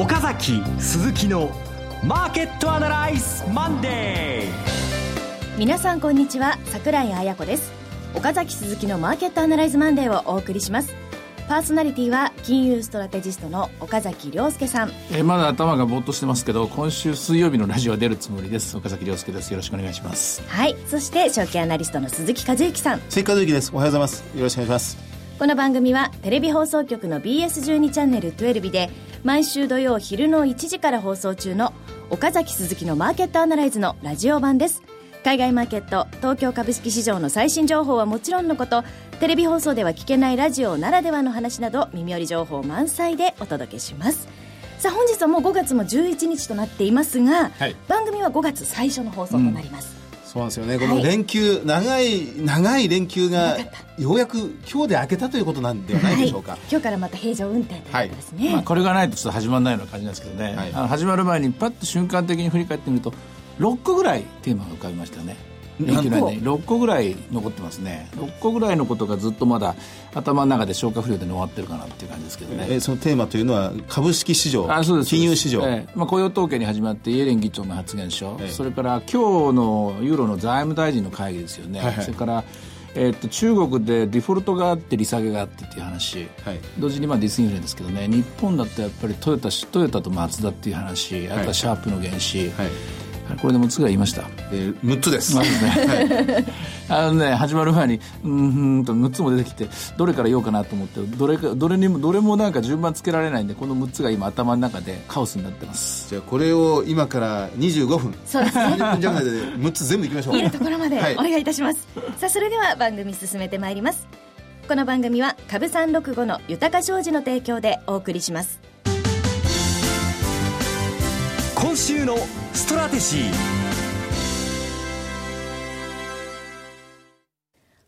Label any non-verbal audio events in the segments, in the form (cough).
岡崎鈴木のマーケットアナライズマンデー皆さんこんにちは桜井彩子です。岡崎鈴木のマーケットアナライズマンデーをお送りします。パーソナリティは金融ストラテジストの岡崎良介さん。えまだ頭がぼーっとしてますけど今週水曜日のラジオは出るつもりです。岡崎良介です。よろしくお願いします。はい。そして証券アナリストの鈴木一之さん。鈴木一之です。おはようございます。よろしくお願いしますこの番組はテレビ放送局の BS12 チャンネル12で毎週土曜昼の1時から放送中の岡崎鈴木のマーケットアナライズのラジオ版です。海外マーケット東京株式市場の最新情報はもちろんのことテレビ放送では聞けないラジオならではの話など耳寄り情報満載でお届けします。さあ本日はもう5月も11日となっていますが、はい、番組は5月最初の放送となります、うん、そうなんですよね。この連休、はい、長い長い連休がようやく今日で明けたということなんではないでしょうか、はい、今日からまた平常運転というですね、まあ、これがないとちょっと始まらないような感じなんですけどね、あの始まる前にパッと瞬間的に振り返ってみると6個ぐらいテーマが浮かびましたね6個ぐらい残ってますね。6個ぐらいのことがずっとまだ頭の中で消化不良で終わってるかなっていう感じですけどね、えー、そのテーマというのは株式市場あそうです。金融市場、えーまあ、雇用統計に始まってイエレン議長の発言書、えー、それから今日のユーロの財務大臣の会議ですよね、はいはい、それからえー、と中国でデフォルトがあって利下げがあってっていう話、はい、同時にまあディスインフレですけどね。日本だとやっぱりトヨタトヨタとマツダっていう話。あとはシャープの原資、はいこれで6つぐらい言いました。えー、6つです。まずね。はい、(laughs) あのね、始まる前に、うんと6つも出てきて、どれから言おうかなと思って、どれか、どれにも、どれもなんか順番つけられないんで、この6つが今頭の中でカオスになってます。じゃあこれを今から25分。そうですね。20分弱で6つ全部いきましょう。言えるところまでお願いいたします。はい、さあ、それでは番組進めてまいります。この番組は株三六五の豊か商事の提供でお送りします。今週のストラテジー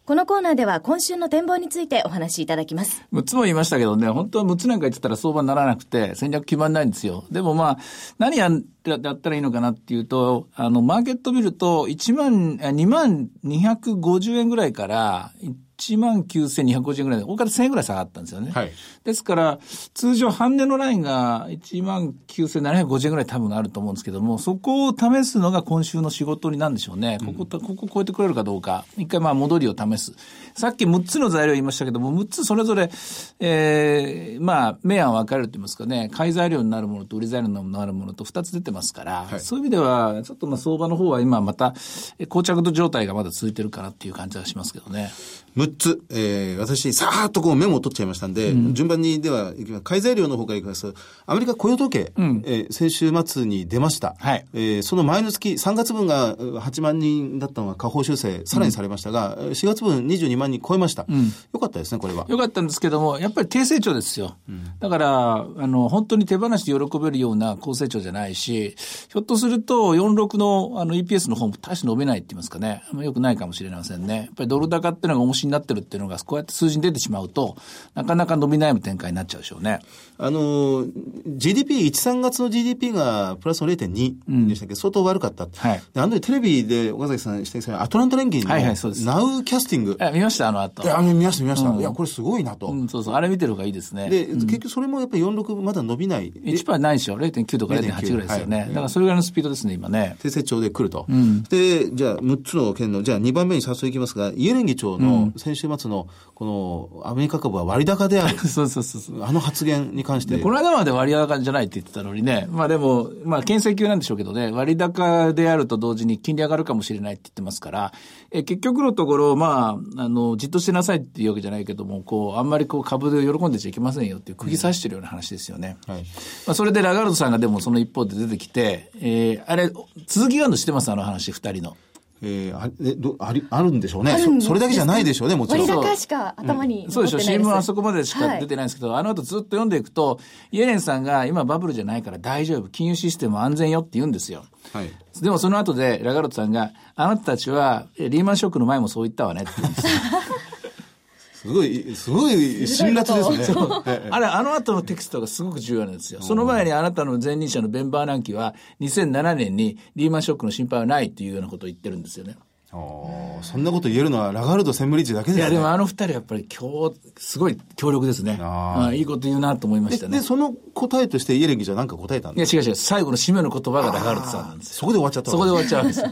このコーナーでは今週の展望についてお話しいただきます。6つも言いましたけどね、本当は6つなんか言ってたら相場にならなくて、戦略決まんないんですよ。でもまあ、何ややったらいいのかなっていうと、あの、マーケット見ると、1万、2万250円ぐらいから、1万9250円ぐらいで、大方1000円ぐらい下がったんですよね。はい。ですから、通常半値のラインが1万9750円ぐらい多分あると思うんですけども、そこを試すのが今週の仕事になるんでしょうね。ここ、ここ超えてくれるかどうか。一回まあ戻りを試す。さっき6つの材料言いましたけども、6つそれぞれ、ええー、まあ、明暗分かれると言いますかね、買い材料になるものと売り材料になるものと2つ出てますから、はい、そういう意味では、ちょっとまあ相場の方は今また、膠着状態がまだ続いてるかなっていう感じがしますけどね。6つ、えー、私、さーっとこうメモを取っちゃいましたんで、うん、順番にでは、買い材料の方からいきます。アメリカ雇用統計、うん、えー、先週末に出ました。はい。えー、その前の月、3月分が8万人だったのが下方修正、さらにされましたが、うん、4月分22万人超えました。うん、よかったですね、これは。よかったんですけども、やっぱり低成長ですよ。うん、だから、あの、本当に手放して喜べるような高成長じゃないし、ひょっとすると、46のあの EPS の方も大して伸びないって言いますかね、よくないかもしれませんね。やっぱりドル高ってのが重しになってるっていうのが、こうやって数字に出てしまうと、なかなか伸び悩む展開になっちゃうでしょうね。あの、GDP、1、3月の GDP がプラスの0.2でしたけ？ど、うん、相当悪かった。はい。あのテレビで岡崎さん指摘されアトランタ連銀の、はいはい、そうです。ナウキャスティング。見ました？あの後。いや、見ました見ました。うん、いや、これすごいなと。うん、そうそう。あれ見てる方がいいですね。で、結局それもやっぱり46まだ伸びない。1%ないでしょ？0.9とか0.8ぐらいですよね。はい、だからそれぐらいのスピードですね、今ね。低成長で来ると。で、じゃあ6つの件の、じゃあ2番目に早速いきますが、イエレン議長の先週末のこのアメリカ株は割高である。(laughs) そうそうそうあの発言に関して。この間まで割高じゃないって言ってたのにね。まあでも、まあ、牽制級なんでしょうけどね、割高であると同時に金利上がるかもしれないって言ってますから、え結局のところ、まあ、あの、じっとしてなさいっていうわけじゃないけども、こう、あんまりこう株で喜んでちゃいけませんよっていう釘刺してるような話ですよね。はい。まあ、それでラガルドさんがでもその一方で出てきて、えー、あれ、続きがあるの知ってます？あの話、二人の。えー、あえどありあるんでしょうねそ。それだけじゃないでしょうね、もちろん。割高しか頭に、うん、そうでしょ、新聞あそこまでしか出てないんですけど、はい、あの後ずっと読んでいくと、イエレンさんが今バブルじゃないから大丈夫、金融システム安全よって言うんですよ。はい。でもその後でラガルトさんが、あなたたちはリーマンショックの前もそう言ったわねって言うんですよ。すごい、すごい辛辣ですね。(laughs) あれ、あの後のテキストがすごく重要なんですよ。その前にあなたの前任者のベンバーナンキは、2007年にリーマンショックの心配はないっていうようなことを言ってるんですよね。そんなこと言えるのはラガルド・センブリッジだけですね。いや、でもあの二人やっぱり今日、すごい強力ですね。ああいいこと言うなと思いましたね。で、その答えとしてイエレンギじゃ何か答えたんですか？いや、違う違う。最後の締めの言葉がラガルドさんなんですそこで終わっちゃったそこで終わっちゃうんですよ。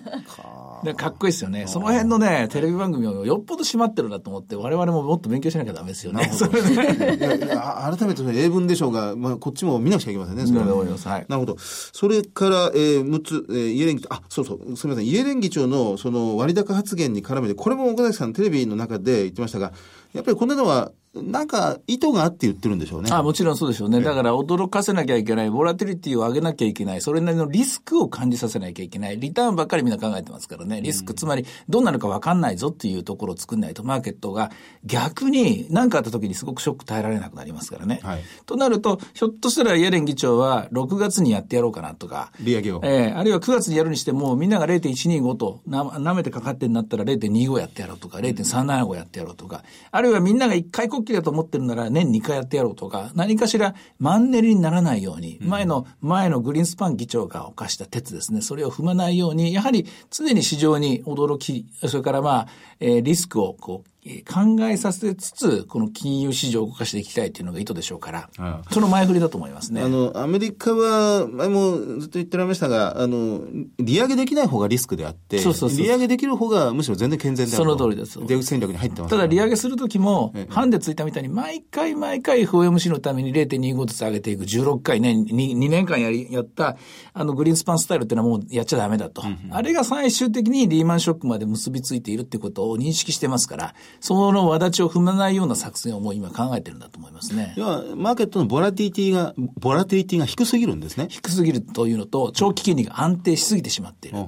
でかっこいいですよね。その辺のね、テレビ番組をよっぽど閉まってるなと思って、我々ももっと勉強しなきゃダメですよね。いやいや改めて英文でしょうが、まあ、こっちも見なくちゃいけませんね。それははい、なるほど。それから、えー、6つ、えー、イエレン議あ、そうそう、すみません。イエレン議長のその割高発言に絡めて、これも岡崎さんテレビの中で言ってましたが、やっぱりこんなのはなんか意図があって言ってるんでしょうね。あもちろんそうでしょうね。だから驚かせなきゃいけない、ボラティリティを上げなきゃいけない、それなりのリスクを感じさせなきゃいけない、リターンばっかりみんな考えてますからね。リスク、つまりどうなるか分かんないぞっていうところを作んないと、マーケットが逆に何かあった時にすごくショック耐えられなくなりますからね。はい、となると、ひょっとしたらイエレン議長は6月にやってやろうかなとか、利上げを。えー、あるいは9月にやるにしても、みんなが0.125とな、舐めてかかってんだったら0.25やってやろうとか、0.375やってやろうとか、あるいはみんなが一回こっきりだと思ってるならら年2回やってやろうとか、何かしらマンネリにならないように、前の、前のグリーンスパン議長が犯した鉄ですね、それを踏まないように、やはり常に市場に驚き、それからまあ、えー、リスクをこう、考えさせつつ、この金融市場を動かしていきたいというのが意図でしょうから、ああその前振りだと思いますね。あの、アメリカは、前もずっと言ってられましたが、あの、利上げできない方がリスクであって、そうそうそう利上げできる方がむしろ全然健全であるその通りです。出口戦略に入ってます、ただ利上げするときも、ハンデついたみたいに、毎回毎回 FOMC のために0.25ずつ上げていく16回ね、2, 2年間やり、やった、あの、グリーンスパンスタイルっていうのはもうやっちゃダメだと。うんうん、あれが最終的にリーマンショックまで結びついているっていうことを認識してますから、その話を踏まないような作戦をもう今考えてるんだと思いますね。要は、マーケットのボラティティが、ボラティティが低すぎるんですね。低すぎるというのと、長期金利が安定しすぎてしまっている。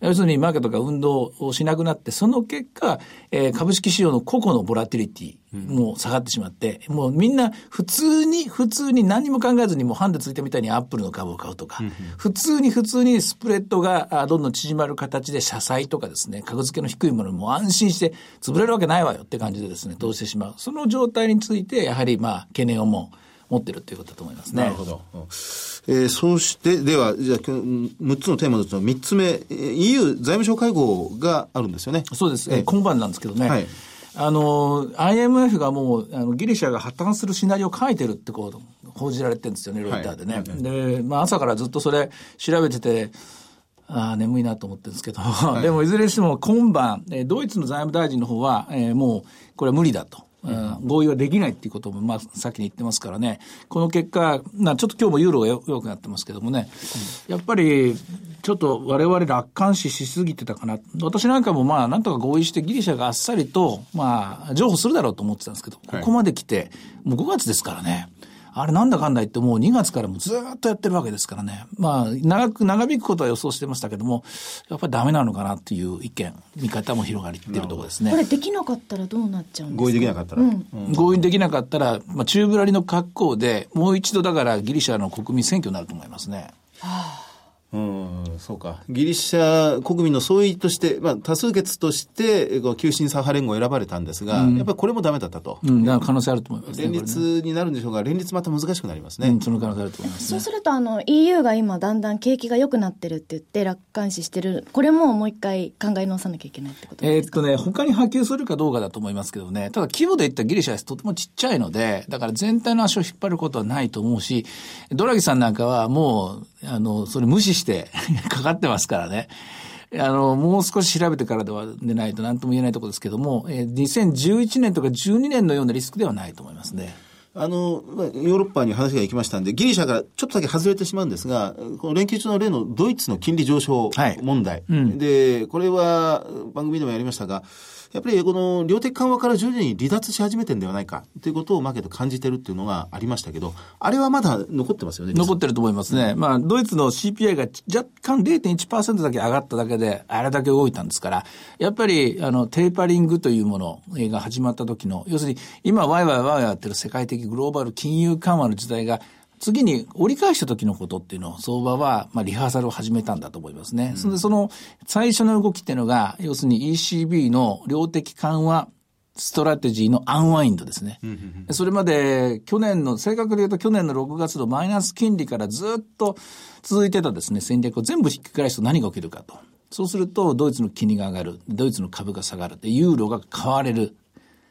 要するにマーケットが運動をしなくなって、その結果、えー、株式市場の個々のボラティリティ、もう下がってしまって、もうみんな普通に、普通に何も考えずにもうハンデついたみたいにアップルの株を買うとか、普通に普通にスプレッドがどんどん縮まる形で社債とかですね、格付けの低いものも安心して潰れるわけないわよって感じでですね、投資してしまう。その状態について、やはりまあ懸念をも持ってるということだと思いますね。なるほど。えー、そして、では、じゃあ、6つのテーマのうちの3つ目、EU 財務省会合があるんですよね。そうです。えー、今晩なんですけどね。はいあの、IMF がもう、あのギリシャが破綻するシナリオを書いてるってこう、報じられてるんですよね、ロイターでね。はい、で、まあ朝からずっとそれ調べてて、ああ、眠いなと思ってるんですけど、はい、(laughs) でもいずれにしても今晩、えドイツの財務大臣の方は、えー、もう、これは無理だと。うん、合意はできないっていうことも、まあ、先に言ってますからね。この結果、なちょっと今日もユーロが弱くなってますけどもね、うん、やっぱり、ちょっと我々楽観視しすぎてたかな。私なんかもまあ、なんとか合意してギリシャがあっさりと、まあ、譲歩するだろうと思ってたんですけど、ここまで来て、もう5月ですからね。あれなんだかんだ言ってもう2月からもずっとやってるわけですからね。まあ、長く、長引くことは予想してましたけども、やっぱりダメなのかなっていう意見、見方も広がりってるところですね。これできなかったらどうなっちゃうんですか？合意できなかったら。うん、合意できなかったら、まあ、宙ぶらりの格好で、もう一度だからギリシャの国民選挙になると思いますね。はあうん、そうか。ギリシャ国民の総意として、まあ、多数決として、急進左派連合選ばれたんですが、うん、やっぱりこれもダメだったと。うん、可能性あると思います、ね、連立になるんでしょうが、連立また難しくなりますね。うん、その可能性あると思います、ね、そうすると、あの、EU が今だんだん景気が良くなってるって言って楽観視してる、これももう一回考え直さなきゃいけないってことですか？えー、っとね、他に波及するかどうかだと思いますけどね、ただ規模で言ったらギリシャはとてもちっちゃいので、だから全体の足を引っ張ることはないと思うし、ドラギさんなんかはもう、あの、それ無視して (laughs) かかってますからね。あの、もう少し調べてからではでないと何とも言えないところですけども、えー、2011年とか12年のようなリスクではないと思いますね。あの、ヨーロッパに話が行きましたんで、ギリシャからちょっとだけ外れてしまうんですが、この連休中の例のドイツの金利上昇問題。はいうん、で、これは番組でもやりましたが、やっぱりこの量的緩和から徐々に離脱し始めてるんではないかということをマーケット感じてるっていうのがありましたけど、あれはまだ残ってますよね。残ってると思いますね。まあ、ドイツの CPI が若干0.1%だけ上がっただけで、あれだけ動いたんですから、やっぱり、あの、テーパリングというものが始まった時の、要するに、今、ワイワイワイワイやってる世界的グローバル金融緩和の時代が次に折り返した時のことっていうのを相場は、まあ、リハーサルを始めたんだと思いますね。うん、それでその最初の動きっていうのが、要するに ECB の量的緩和ストラテジーの unwind ですね。それまで去年の、正確で言うと去年の6月のマイナス金利からずっと続いてたですね、戦略を全部ひっくり返すと何が起きるかと。そうすると、ドイツの金利が上がる。ドイツの株が下がる。で、ユーロが買われる。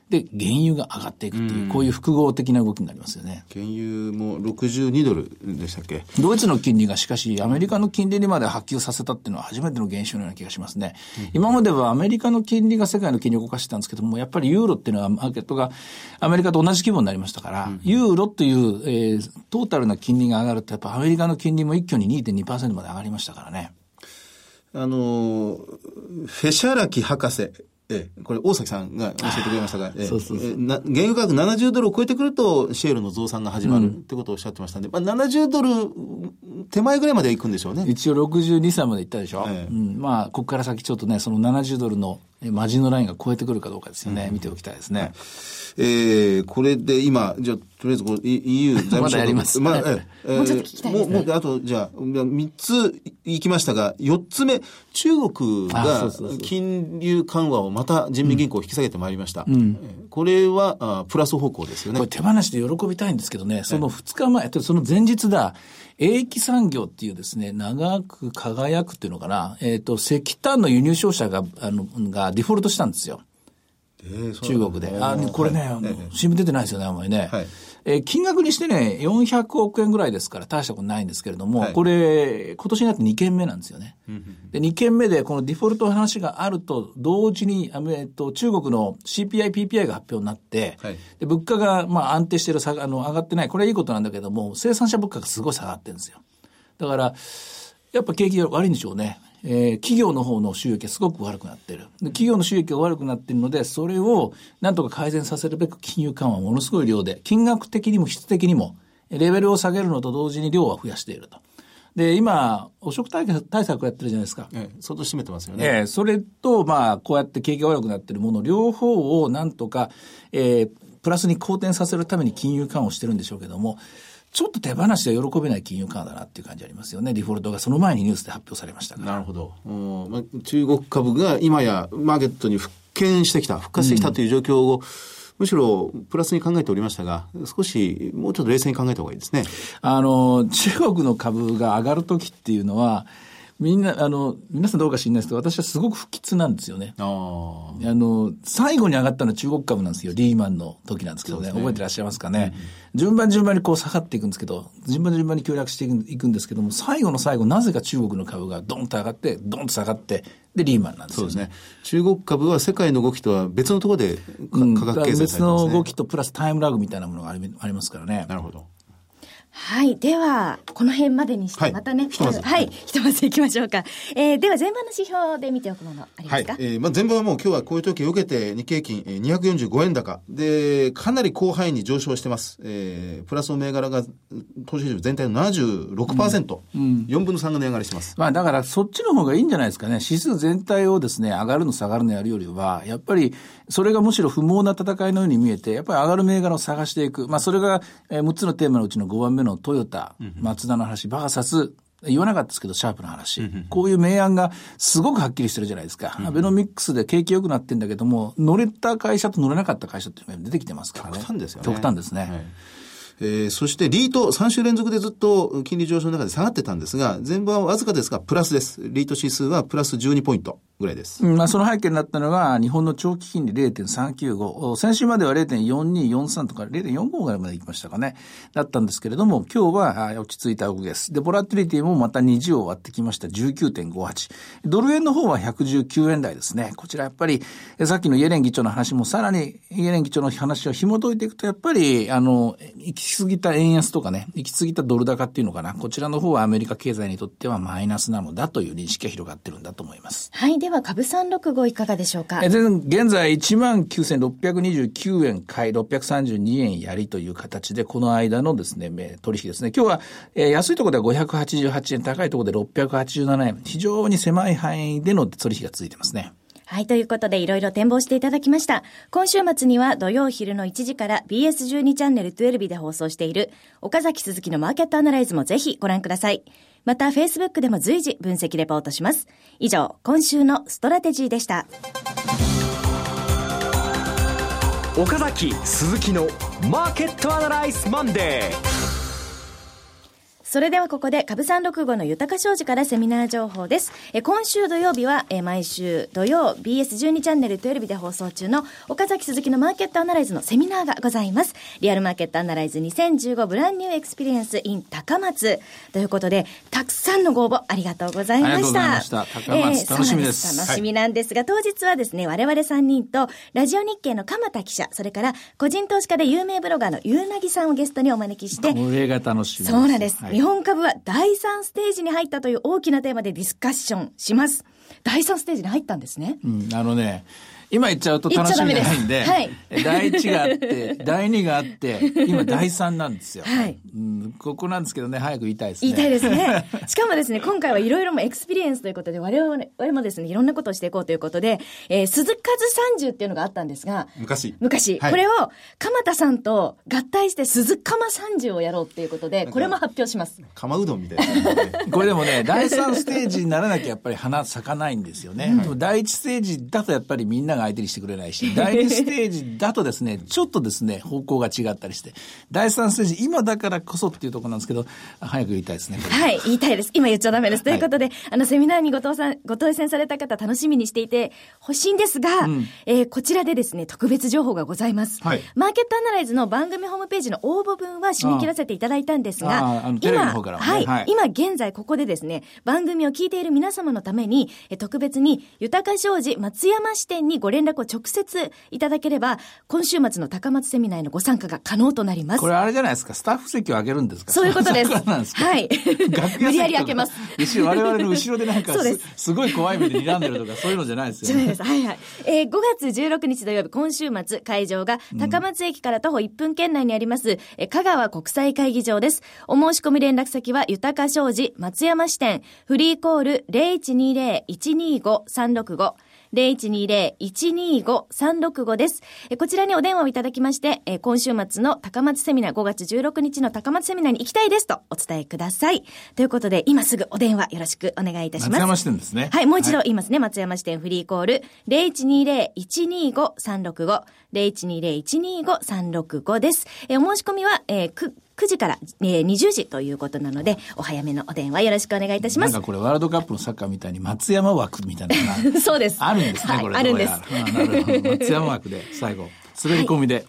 で、原油が上がっていくっていう、こういう複合的な動きになりますよね。原油も62ドルでしたっけ？ドイツの金利がしかし、アメリカの金利にまで波及させたっていうのは初めての現象のような気がしますね。うん、今まではアメリカの金利が世界の金利を動かしてたんですけども、やっぱりユーロっていうのはマーケットがアメリカと同じ規模になりましたから、うん、ユーロという、えー、トータルな金利が上がると、やっぱアメリカの金利も一挙に2.2%まで上がりましたからね。あの、フェシャラキ博士ええ、これ大崎さんが教えてくれましたが、ええ、そうそう。そう原油価格70ドルを超えてくると、シェールの増産が始まるってことをおっしゃってましたんで、まあ、70ドル手前ぐらいまで行くんでしょうね。一応62歳まで行ったでしょ。ええ、うん、まあ、ここから先ちょっとね、その70ドルのマジンのラインが超えてくるかどうかですよね。うん、見ておきたいですね。はいえー、これで今、じゃあ、とりあえずこう EU 財務省まだやります。まあ、えー、(laughs) もうちょっと聞きたいです、ね、もう、もう、あと、じゃあ、3つ行きましたが、4つ目、中国が金融緩和をまた人民銀行を引き下げてまいりました。うん、これはあプラス方向ですよね。これ手放しで喜びたいんですけどね、その2日前、その前日だ、英気産業っていうですね、長く輝くっていうのかな、えっ、ー、と、石炭の輸入商社が、あの、がデフォルトしたんですよ。中国で。あ、これね、新聞出てないですよね、あんまりね。はい、えー、金額にしてね、400億円ぐらいですから大したことないんですけれども、はい、これ、今年になって2件目なんですよね。で、2件目でこのデフォルトの話があると同時に、えっと、中国の CPI、PPI が発表になって、はい、で物価がまあ安定してる、あの、上がってない。これはいいことなんだけども、生産者物価がすごい下がってるんですよ。だから、やっぱ景気が悪いんでしょうね。えー、企業の方の収益がすごく悪くなってる。企業の収益が悪くなっているので、それをなんとか改善させるべく金融緩和ものすごい量で、金額的にも質的にも、レベルを下げるのと同時に量は増やしていると。で、今、汚職対策やってるじゃないですか。ええ、相当占めてますよね。ええ、それと、まあ、こうやって景気が悪くなってるもの、両方をなんとか、えー、プラスに好転させるために金融緩和をしてるんでしょうけども、ちょっと手放しで喜べない金融緩和だなっていう感じありますよね。デフォルトがその前にニュースで発表されましたなるほど。まあ、中国株が今やマーケットに復権してきた、復活してきたという状況を、うんむしろプラスに考えておりましたが、少しもうちょっと冷静に考えた方がいいですね。あの、中国の株が上がるときっていうのは、みんな、あの、皆さんどうか知らないですけど、私はすごく不吉なんですよね。あの、最後に上がったのは中国株なんですよ。リーマンの時なんですけどね。ね覚えてらっしゃいますかね。うん、順番順番にこう下がっていくんですけど、順番順番に協力していくんですけども、最後の最後、なぜか中国の株がドンと上がって、ドンと下がって、で、リーマンなんですよ、ね、そうですね。中国株は世界の動きとは別のところで価格形成されてます、ね、別の動きとプラスタイムラグみたいなものがありますからね。なるほど。はい。では、この辺までにして、またね、はい、ひとまず、はい、ひとまず行きましょうか。えー、では、前場の指標で見ておくもの、ありますか、はい、えー、まあ、前場はもう今日はこういう時を受けて、日経金、えー、245円高。で、かなり広範囲に上昇してます。えー、プラスの銘柄が、投資市場全体の76%、うん、うん、4分の3が値上がりしてます。まあ、だから、そっちの方がいいんじゃないですかね。指数全体をですね、上がるの下がるのやるよりは、やっぱり、それがむしろ不毛な戦いのように見えて、やっぱり上がる銘柄を探していく。まあ、それが、えー、6つのテーマのうちの5番目のトヨタ、マツダの話、バーサス、言わなかったですけど、シャープの話。こういう明暗がすごくはっきりしてるじゃないですか。アベノミックスで景気良くなってんだけども、乗れた会社と乗れなかった会社っていうのが出てきてますからね。極端ですよね。極端ですね。はいえー、そしてリート3週連続でずっと金利上昇の中で下がってたんですが、前場はわずかですが、プラスです。リート指数はプラス12ポイント。ぐらいです。まあ、その背景になったのは、日本の長期金利0.395。先週までは0.4243とか0.45ぐらいまで行きましたかね。だったんですけれども、今日は落ち着いた動きです。で、ボラティリティもまた20を割ってきました。19.58。ドル円の方は119円台ですね。こちらやっぱり、さっきのイエレン議長の話もさらに、イエレン議長の話を紐解いていくと、やっぱり、あの、き過ぎた円安とかね、行き過ぎたドル高っていうのかな。こちらの方はアメリカ経済にとってはマイナスなのだという認識が広がってるんだと思います。はい。では、株三六五いかがでしょうか？え現在1万9629円買い、632円やりという形で、この間のですね、取引ですね。今日は、えー、安いところでは588円、高いところで687円。非常に狭い範囲での取引が続いてますね。はい。ということで、いろいろ展望していただきました。今週末には土曜昼の1時から BS12 チャンネル12で放送している岡崎鈴木のマーケットアナライズもぜひご覧ください。また、Facebook でも随時分析レポートします。以上、今週のストラテジーでした。岡崎鈴木のマーケットアナライズマンデー。それではここで株三六五の豊商事からセミナー情報です。え今週土曜日は、え毎週土曜 BS12 チャンネルトゥエルビで放送中の岡崎鈴木のマーケットアナライズのセミナーがございます。リアルマーケットアナライズ2015ブランニューエクスペリエンス in 高松ということで、たくさんのご応募ありがとうございました。ありがとうございました。高松、えー、楽しみです。楽しみなんですが、はい、当日はですね、我々3人とラジオ日経の鎌田記者、それから個人投資家で有名ブロガーのゆうなぎさんをゲストにお招きして、これが楽しみそうなんです。はい、日本株は第3ステージに入ったという大きなテーマでディスカッションします。第3ステージに入ったんですね。うん、あのね、今言っちゃうと楽しみじゃないんで、はい、第1があって、第2があって、今第3なんですよ。はい、うん。ここなんですけどね、早く言いたいですね。言いたいですね。(laughs) しかもですね、今回はいろいろも experience ということで、我々もですね、いろんなことをしていこうということで、えー、鈴数三十っていうのがあったんですが、昔。昔。はい、これを、鎌田さんと合体して鈴鎌三十をやろうっていうことで、これも発表します。釜うどんみたいな、ね。(laughs) これでもね、第3ステージにならなきゃやっぱり花咲かないんですよね。うん、第1ステージだとやっぱりみんなが相手にしてくれないし、し、第2ステージだとですね、(laughs) ちょっとですね、方向が違ったりして、第3ステージ、今だからこそっていうところなんですけど、早く言いたいですね。はい、言いたいです。今言っちゃダメです。ということで、あの、セミナーにご当さん、ご当選された方、楽しみにしていてほしいんですが、うん、えー、こちらでですね、特別情報がございます。はい、マーケットアナライズの番組ホームページの応募分は締め切らせていただいたんですが、今、はい、はい、今現在ここでですね、番組を聞いている皆様のために、え特別に、豊か商事松山支店にご連絡を直接いただけければ、今週末の高松セミナーへのご参加が可能となります。これあれじゃないですか、スタッフ席を上げるんですか？そういうことです。ですはい。無理やり開けます。後ろ、我々の後ろでなんかす、すごい怖い目で睨んでるとか、そういうのじゃないですよね。はいはい。えー、5月16日土曜日、今週末、会場が高松駅から徒歩1分圏内にあります、えー、香川国際会議場です。お申し込み連絡先は、豊か商事松山支店、フリーコール0120-125-365 0120-125-365です。こちらにお電話をいただきまして、今週末の高松セミナー、5月16日の高松セミナーに行きたいですとお伝えください。ということで、今すぐお電話よろしくお願いいたします。松山支店ですね。はい、もう一度言いますね。はい、松山支店フリーコール、0120-125-365、0120-125-365です。えお申し込みは、えー、く、9時から、えー、20時ということなので、お早めのお電話よろしくお願いいたします。なんかこれワールドカップのサッカーみたいに松山枠みたいな (laughs) そうです。あるんですね、はい、これ。あるんです。松山枠で最後。滑り込みで、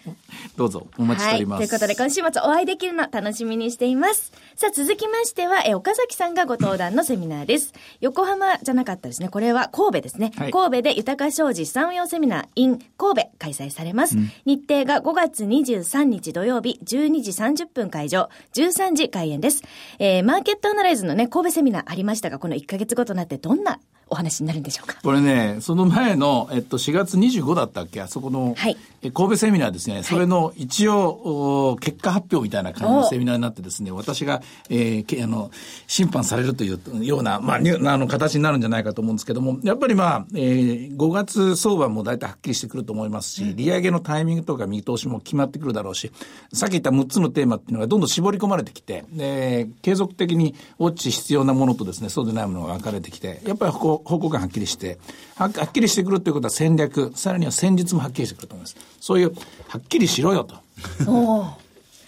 どうぞお待ちしております、はい。ということで今週末お会いできるの楽しみにしています。さあ続きましては、え岡崎さんがご登壇のセミナーです。横浜じゃなかったですね。これは神戸ですね。はい、神戸で豊か商事資産運用セミナー in 神戸開催されます。うん、日程が5月23日土曜日12時30分会場、13時開演です。えー、マーケットアナライズのね、神戸セミナーありましたが、この1ヶ月後となってどんなお話になるんでしょうか？これね、その前の、えっと、4月25だったっけ？あそこの、はい、神戸セミナーですね。それの一応、結果発表みたいな感じのセミナーになってですね、私が、えー、あの、審判されるというような、まあ、あの、形になるんじゃないかと思うんですけども、やっぱりまあ、えー、5月相場も大体はっきりしてくると思いますし、利上げのタイミングとか見通しも決まってくるだろうし、さっき言った6つのテーマっていうのがどんどん絞り込まれてきて、で、継続的にウォッチ必要なものとですね、そうでないものが分かれてきて、やっぱり方向感はっきりして、はっきりしてくるということは戦略、さらには戦術もはっきりしてくると思います。そういう、はっきりしろよと。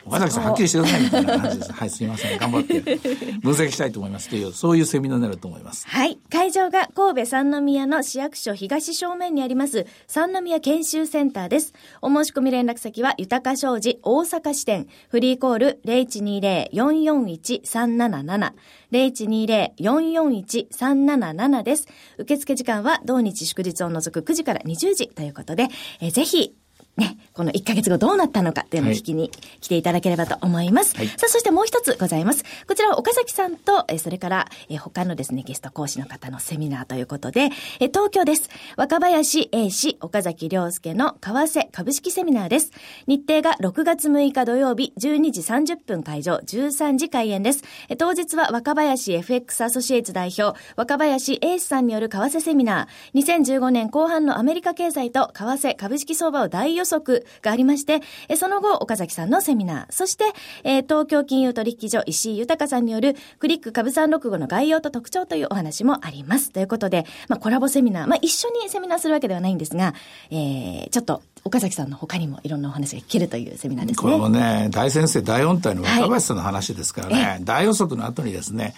岡崎さん、はっきりしてくださいみたいな感じです。はい、すみません。頑張って分析したいと思いますという、そういうセミナーになると思います。はい。会場が神戸三宮の市役所東正面にあります三宮研修センターです。お申し込み連絡先は、豊か商事大阪支店、フリーコール0120-441-377。0120-441-377です。受付時間は同日祝日を除く9時から20時ということで、えー、ぜひね、この1ヶ月後どうなったのかっていうのを聞きに来ていただければと思います。はい、さあ、そしてもう一つございます。こちらは岡崎さんと、えそれから、え他のですね、ゲスト講師の方のセミナーということで、え東京です。若林 A 氏、岡崎良介の為替株式セミナーです。日程が6月6日土曜日12時30分会場、13時開演です。え当日は若林 FX アソシエイツ代表、若林 A 氏さんによる為替セミナー、2015年後半のアメリカ経済と為替株式相場を大予測がありまして、えその後、岡崎さんのセミナー、そして、え東京金融取引所石井豊さんによるクリック株三六五の概要と特徴というお話もあります。ということで、まあ、コラボセミナー、まあ、一緒にセミナーするわけではないんですが、えー、ちょっと岡崎さんの他にもいろんなお話が聞けるというセミナーですね。これもね、大先生、大音体の若林さんの話ですからね、はい、大予測の後にですね、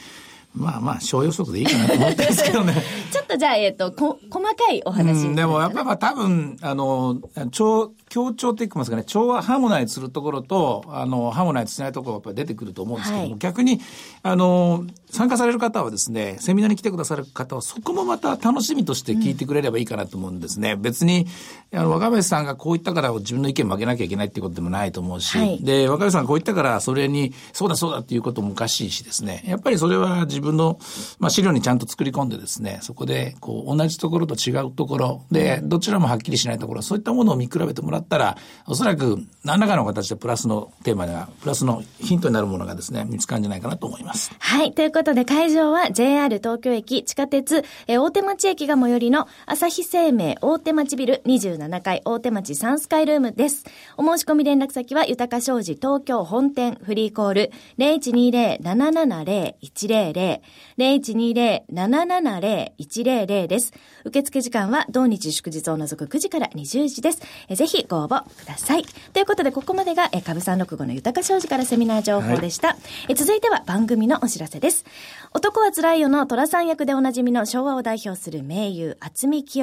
まあまあ、小予測でいいかなと思ってるんですけどね。(laughs) ちょっとじゃあ、えっ、ー、と、こ、細かいお話、うん、でもやっぱり多分、あの、超、協調って言いますかね、調和、ハーモナイズするところと、あの、ハーモナイズしないところがやっぱり出てくると思うんですけども、はい、逆に、あの、参加される方はですね、セミナーに来てくださる方は、そこもまた楽しみとして聞いてくれればいいかなと思うんですね。うん、別に、あの、若林さんがこう言ったから自分の意見曲げなきゃいけないっていうことでもないと思うし、はい、で、若林さんがこう言ったから、それに、そうだそうだっていうこともおかしいしですね、やっぱりそれは自分の、まあ、資料にちゃんと作り込んでですね、そこで、こう、同じところと違うところで、どちらもはっきりしないところ、そういったものを見比べてもらったら、おそらく何らかの形でプラスのテーマが、プラスのヒントになるものがですね、見つかるんじゃないかなと思います。はい。ということで、会場は JR 東京駅地下鉄、え大手町駅が最寄りの朝日生命大手町ビル27階大手町サンスカイルームです。お申し込み連絡先は、豊か商事東京本店フリーコール0120-770-100 0120-770-100です。受付時間は同日祝日を除く9時から20時です。えぜひご応募ください。ということで、ここまでが、え株三六五の豊か商事からセミナー情報でした。はい、え続いては番組のお知らせです。男はつらいよの虎さん役でおなじみの昭和を代表する名優、厚見清。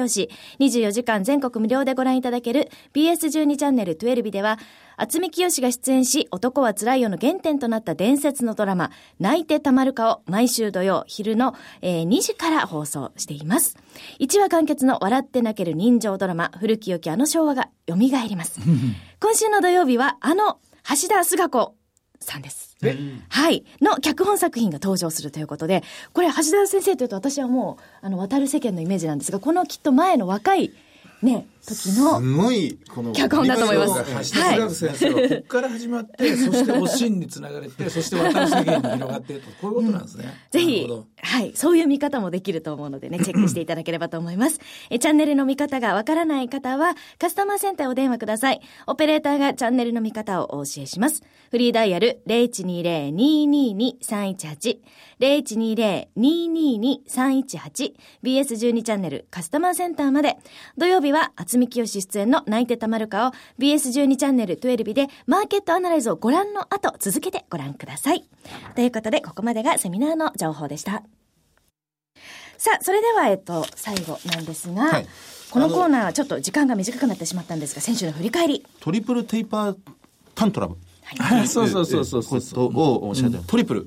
24時間全国無料でご覧いただける BS12 チャンネル12では、渥美清が出演し、男は辛いよの原点となった伝説のドラマ、泣いてたまるかを毎週土曜昼の、えー、2時から放送しています。1話完結の笑って泣ける人情ドラマ、古き良きあの昭和が蘇ります。(laughs) 今週の土曜日は、あの橋田壽賀子さんです。はい。の脚本作品が登場するということで、これ橋田先生というと私はもう、あの、渡る世間のイメージなんですが、このきっと前の若いね、時の。すごい、この、脚本だと思います。はい。先生は、ここから始まって、(laughs) そしておしんにつながれて、そして渡る世間に広がっていると、こういうことなんですね。ぜひ、はい。そういう見方もできると思うのでね、チェックしていただければと思います。え、チャンネルの見方がわからない方は、カスタマーセンターお電話ください。オペレーターがチャンネルの見方をお教えします。フリーダイヤル0120-222-318。0120-222-318。BS12 チャンネルカスタマーセンターまで。土曜日は、厚見清出演の泣いてたまるかを BS12 チャンネル12でマーケットアナライズをご覧の後、続けてご覧ください。ということで、ここまでがセミナーの情報でした。さあ、それでは、えっと、最後なんですが、はい、このコーナーはちょっと時間が短くなってしまったんですが、選手の振り返り。トリプルテイパータントラム。はい、そうそうそうそうそう。ことをおっしゃって、トリプル、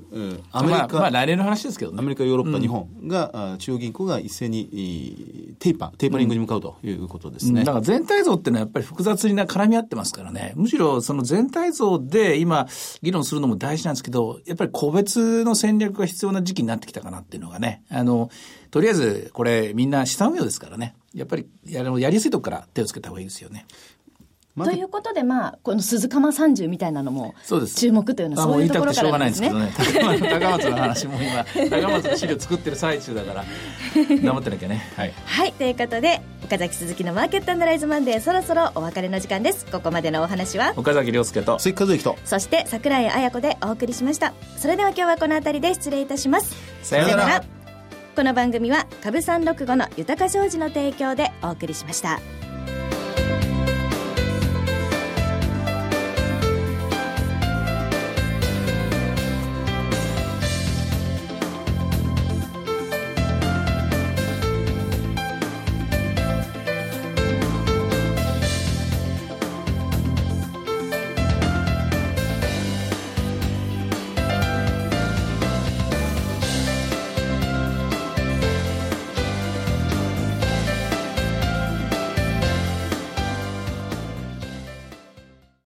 アメリカ、まあ、来年の話ですけど、アメリカ、ヨーロッパ、日本が、中央銀行が一斉にテーパー、テーパリングに向かうということですね。だから全体像っていうのはやっぱり複雑に絡み合ってますからね。むしろその全体像で今議論するのも大事なんですけど、やっぱり個別の戦略が必要な時期になってきたかなっていうのがね、あの、とりあえずこれみんな資産運用ですからね。やっぱりややりやすいとこから手をつけた方がいいですよね。ということで、まあ、この鈴釜三十みたいなのも注目というのはそういうところからですね。もう言いたくてしょうがないんですけどね。高松の話も今、高松の資料作ってる最中だから、頑張ってなきゃね。はい。はい、ということで、岡崎鈴木のマーケットアナライズマンデー、そろそろお別れの時間です。ここまでのお話は、岡崎亮介と、関和之と、そして桜井彩子でお送りしました。それでは今日はこの辺りで失礼いたします。さようなら。この番組は株三六五の豊か商事の提供でお送りしました。